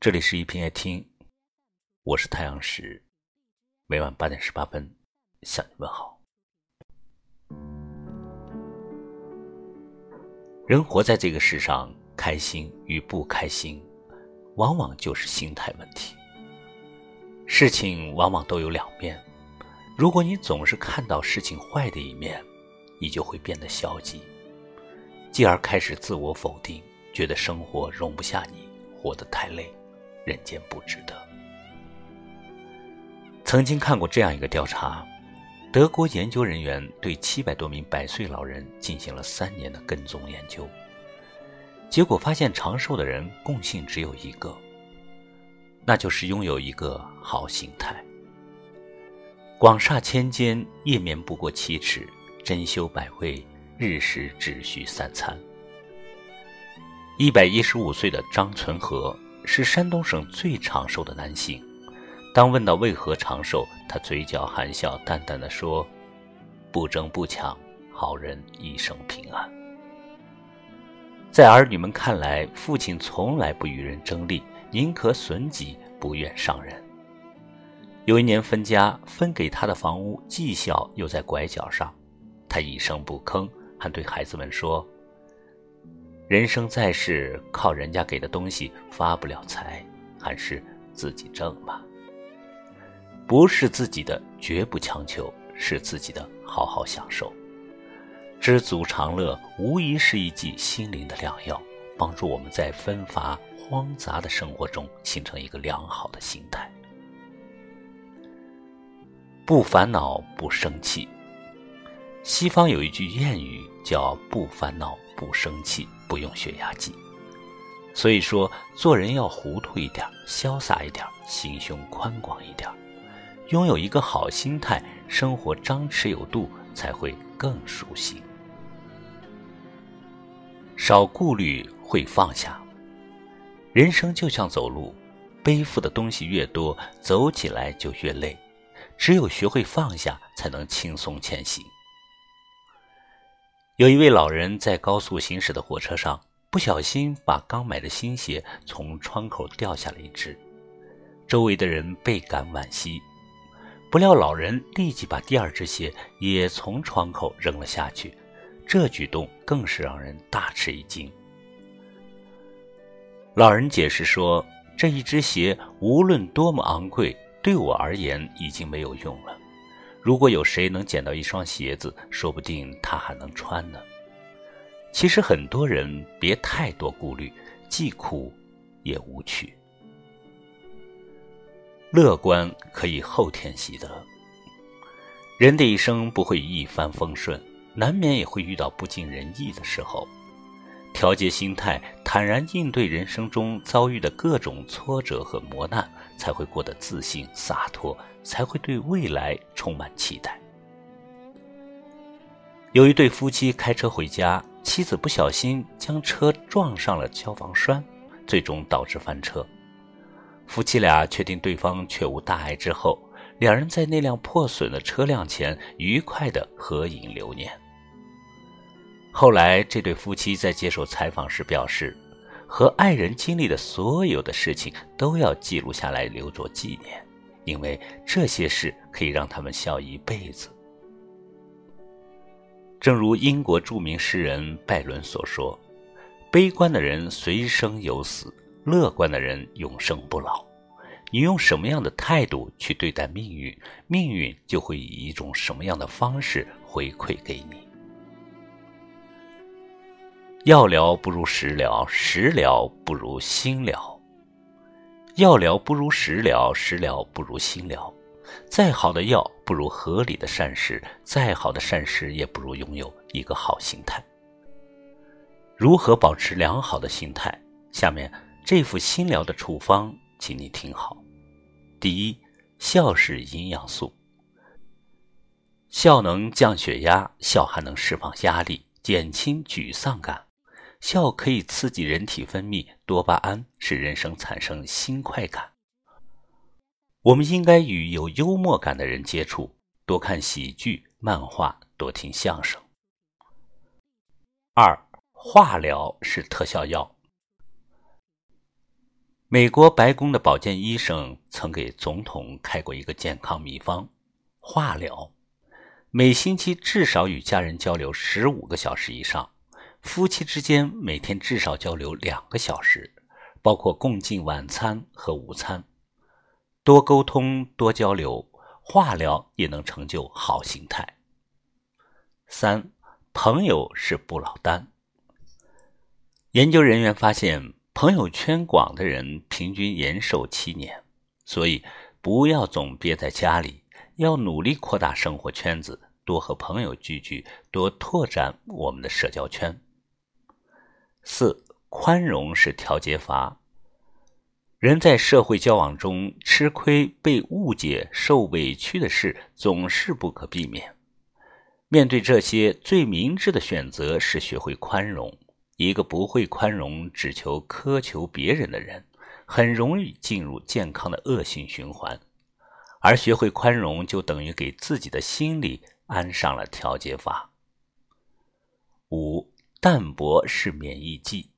这里是一品爱听，我是太阳石，每晚八点十八分向你问好。人活在这个世上，开心与不开心，往往就是心态问题。事情往往都有两面，如果你总是看到事情坏的一面，你就会变得消极，继而开始自我否定，觉得生活容不下你，活得太累。人间不值得。曾经看过这样一个调查，德国研究人员对七百多名百岁老人进行了三年的跟踪研究，结果发现长寿的人共性只有一个，那就是拥有一个好心态。广厦千间，夜眠不过七尺；珍馐百味，日食只需三餐。一百一十五岁的张存和。是山东省最长寿的男性。当问到为何长寿，他嘴角含笑，淡淡的说：“不争不抢，好人一生平安。”在儿女们看来，父亲从来不与人争利，宁可损己，不愿伤人。有一年分家，分给他的房屋既小又在拐角上，他一声不吭，还对孩子们说。人生在世，靠人家给的东西发不了财，还是自己挣吧。不是自己的，绝不强求；是自己的，好好享受。知足常乐，无疑是一剂心灵的良药，帮助我们在纷繁荒杂的生活中形成一个良好的心态。不烦恼，不生气。西方有一句谚语叫“不烦恼，不生气”。不用血压计，所以说做人要糊涂一点，潇洒一点，心胸宽广一点，拥有一个好心态，生活张弛有度，才会更舒心。少顾虑，会放下。人生就像走路，背负的东西越多，走起来就越累。只有学会放下，才能轻松前行。有一位老人在高速行驶的火车上，不小心把刚买的新鞋从窗口掉下了一只，周围的人倍感惋惜。不料老人立即把第二只鞋也从窗口扔了下去，这举动更是让人大吃一惊。老人解释说：“这一只鞋无论多么昂贵，对我而言已经没有用了。”如果有谁能捡到一双鞋子，说不定他还能穿呢。其实很多人别太多顾虑，既苦也无趣。乐观可以后天习得。人的一生不会一帆风顺，难免也会遇到不尽人意的时候。调节心态，坦然应对人生中遭遇的各种挫折和磨难，才会过得自信洒脱，才会对未来充满期待。有一对夫妻开车回家，妻子不小心将车撞上了消防栓，最终导致翻车。夫妻俩确定对方确无大碍之后，两人在那辆破损的车辆前愉快的合影留念。后来，这对夫妻在接受采访时表示，和爱人经历的所有的事情都要记录下来，留作纪念，因为这些事可以让他们笑一辈子。正如英国著名诗人拜伦所说：“悲观的人随生有死，乐观的人永生不老。你用什么样的态度去对待命运，命运就会以一种什么样的方式回馈给你。”药疗不如食疗，食疗不如心疗。药疗不如食疗，食疗不如心疗。再好的药不如合理的膳食，再好的膳食也不如拥有一个好心态。如何保持良好的心态？下面这副心疗的处方，请你听好。第一，笑是营养素，笑能降血压，笑还能释放压力，减轻沮丧感。笑可以刺激人体分泌多巴胺，使人生产生新快感。我们应该与有幽默感的人接触，多看喜剧、漫画，多听相声。二，化疗是特效药。美国白宫的保健医生曾给总统开过一个健康秘方：化疗，每星期至少与家人交流十五个小时以上，夫妻之间每天至少交流两个小时，包括共进晚餐和午餐。多沟通，多交流，化疗也能成就好心态。三，朋友是不老丹。研究人员发现，朋友圈广的人平均延寿七年，所以不要总憋在家里，要努力扩大生活圈子，多和朋友聚聚，多拓展我们的社交圈。四，宽容是调节阀。人在社会交往中吃亏、被误解、受委屈的事总是不可避免。面对这些，最明智的选择是学会宽容。一个不会宽容、只求苛求别人的人，很容易进入健康的恶性循环。而学会宽容，就等于给自己的心里安上了调节阀。五，淡泊是免疫剂。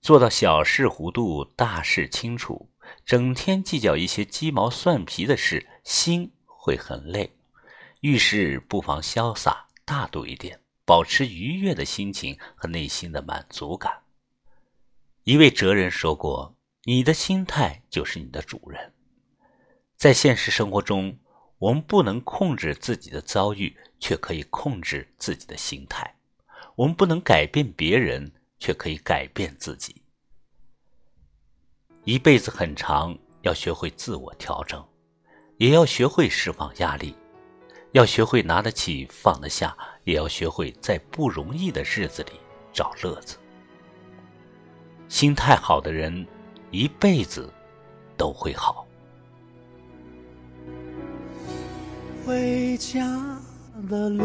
做到小事糊涂，大事清楚，整天计较一些鸡毛蒜皮的事，心会很累。遇事不妨潇洒大度一点，保持愉悦的心情和内心的满足感。一位哲人说过：“你的心态就是你的主人。”在现实生活中，我们不能控制自己的遭遇，却可以控制自己的心态；我们不能改变别人，却可以改变自己。一辈子很长，要学会自我调整，也要学会释放压力。要学会拿得起放得下，也要学会在不容易的日子里找乐子。心态好的人，一辈子都会好。回家的路，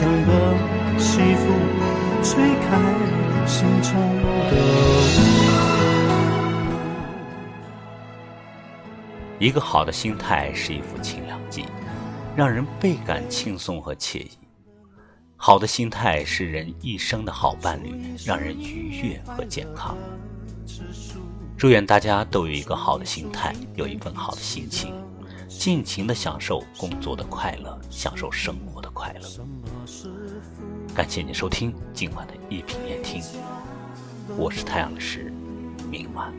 一层的西服，吹开。心中的一个好的心态是一副清凉剂，让人倍感轻松和惬意。好的心态是人一生的好伴侣，让人愉悦和健康。祝愿大家都有一个好的心态，有一份好的心情，尽情的享受工作的快乐，享受生活的快乐。感谢您收听今晚的一品夜听，我是太阳石，明晚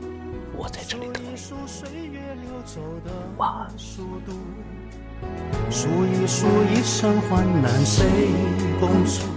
我在这里等你。晚安。数一数一生患难谁共处，